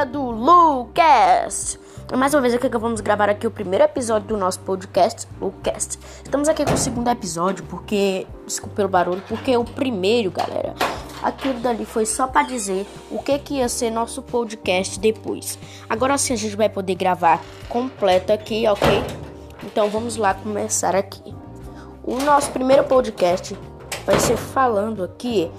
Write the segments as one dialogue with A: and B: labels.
A: galera do Lucas! Mais uma vez aqui que vamos gravar aqui o primeiro episódio do nosso podcast, Lucas. Estamos aqui com o segundo episódio, porque. Desculpa pelo barulho, porque o primeiro, galera. Aquilo dali foi só para dizer o que, que ia ser nosso podcast depois. Agora sim a gente vai poder gravar completo aqui, ok? Então vamos lá começar aqui. O nosso primeiro podcast vai ser falando aqui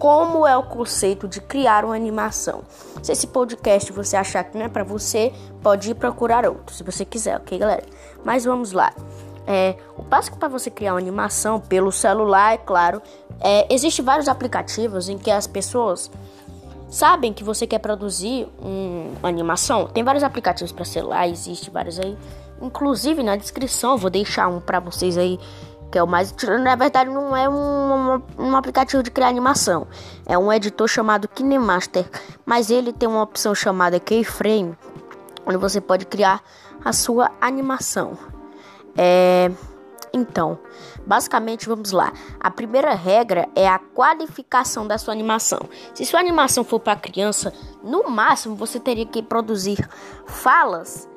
A: como é o conceito de criar uma animação. Se esse podcast você achar que não é para você, pode ir procurar outro, se você quiser, ok, galera? Mas vamos lá. É, o básico para você criar uma animação pelo celular, é claro, é, existe vários aplicativos em que as pessoas sabem que você quer produzir um, uma animação. Tem vários aplicativos para celular, existe vários aí. Inclusive na descrição, vou deixar um para vocês aí que é o mais. Na verdade, não é um, um, aplicativo de criar animação, é um editor chamado KineMaster, mas ele tem uma opção chamada Keyframe, onde você pode criar a sua animação. É. Então, basicamente, vamos lá. A primeira regra é a qualificação da sua animação. Se sua animação for para criança, no máximo você teria que produzir falas,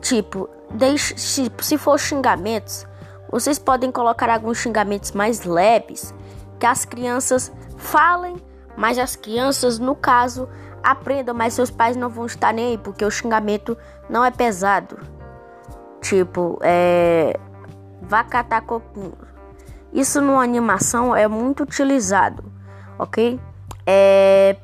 A: tipo, deixe, tipo se for xingamentos, vocês podem colocar alguns xingamentos mais leves que as crianças falem, mas as crianças, no caso, aprendam, mas seus pais não vão estar nem aí, porque o xingamento não é pesado. Tipo, é. Vá catar coquinho. Isso numa animação é muito utilizado, ok? É.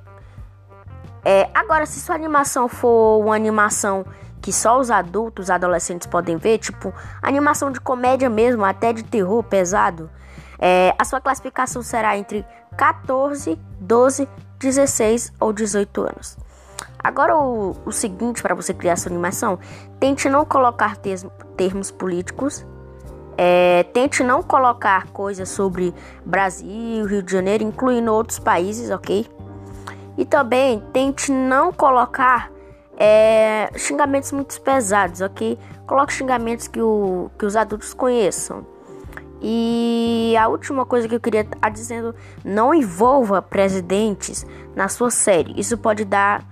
A: É, agora, se sua animação for uma animação que só os adultos, adolescentes podem ver, tipo animação de comédia mesmo, até de terror pesado, é, a sua classificação será entre 14, 12, 16 ou 18 anos. Agora o, o seguinte para você criar sua animação, tente não colocar termos políticos, é, tente não colocar coisas sobre Brasil, Rio de Janeiro, incluindo outros países, ok? E também tente não colocar é, xingamentos muito pesados, ok? Coloque xingamentos que, o, que os adultos conheçam. E a última coisa que eu queria estar tá dizendo, não envolva presidentes na sua série. Isso pode dar,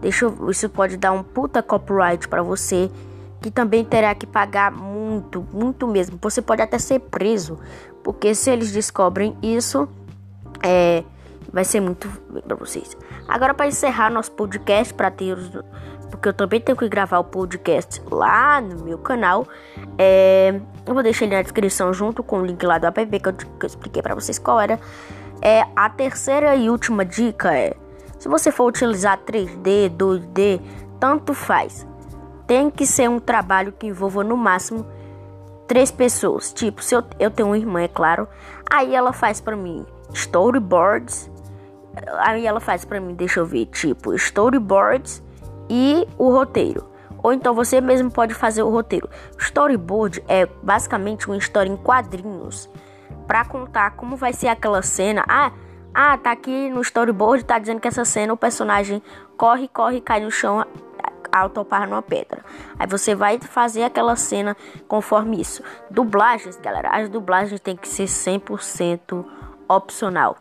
A: deixa eu, isso pode dar um puta copyright para você, que também terá que pagar muito, muito mesmo. Você pode até ser preso, porque se eles descobrem isso, é, vai ser muito para vocês. Agora para encerrar nosso podcast para ter os porque eu também tenho que gravar o podcast lá no meu canal. É, eu vou deixar ele na descrição junto com o link lá do app que eu, que eu expliquei para vocês qual era. É, a terceira e última dica é: se você for utilizar 3D, 2D, tanto faz. Tem que ser um trabalho que envolva no máximo três pessoas. Tipo, se eu, eu tenho uma irmã, é claro, aí ela faz para mim storyboards. Aí ela faz para mim, deixa eu ver, tipo, storyboards e o roteiro. Ou então você mesmo pode fazer o roteiro. Storyboard é basicamente uma história em quadrinhos para contar como vai ser aquela cena. Ah, ah, tá aqui no storyboard, tá dizendo que essa cena o personagem corre, corre, cai no chão ao topar numa pedra. Aí você vai fazer aquela cena conforme isso. Dublagens, galera, as dublagens tem que ser 100% opcional.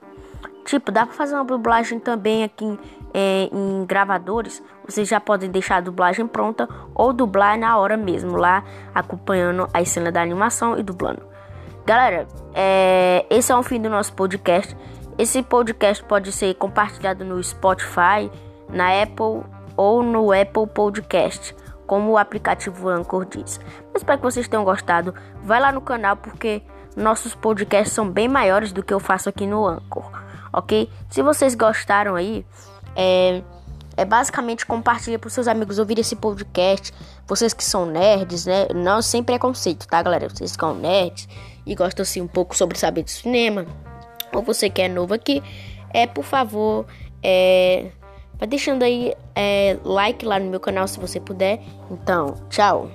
A: Tipo, dá pra fazer uma dublagem também aqui é, em gravadores, vocês já podem deixar a dublagem pronta ou dublar na hora mesmo, lá acompanhando a cena da animação e dublando. Galera, é, esse é o fim do nosso podcast. Esse podcast pode ser compartilhado no Spotify, na Apple ou no Apple Podcast, como o aplicativo Anchor diz. Eu espero que vocês tenham gostado. Vai lá no canal porque nossos podcasts são bem maiores do que eu faço aqui no Anchor, ok? Se vocês gostaram aí, é, é basicamente compartilha para seus amigos ouvir esse podcast. Vocês que são nerds, né? Não sem preconceito, tá, galera? Vocês que são nerds e gostam assim um pouco sobre saber de cinema, ou você que é novo aqui, é por favor, é, vai deixando aí é, like lá no meu canal se você puder. Então, tchau.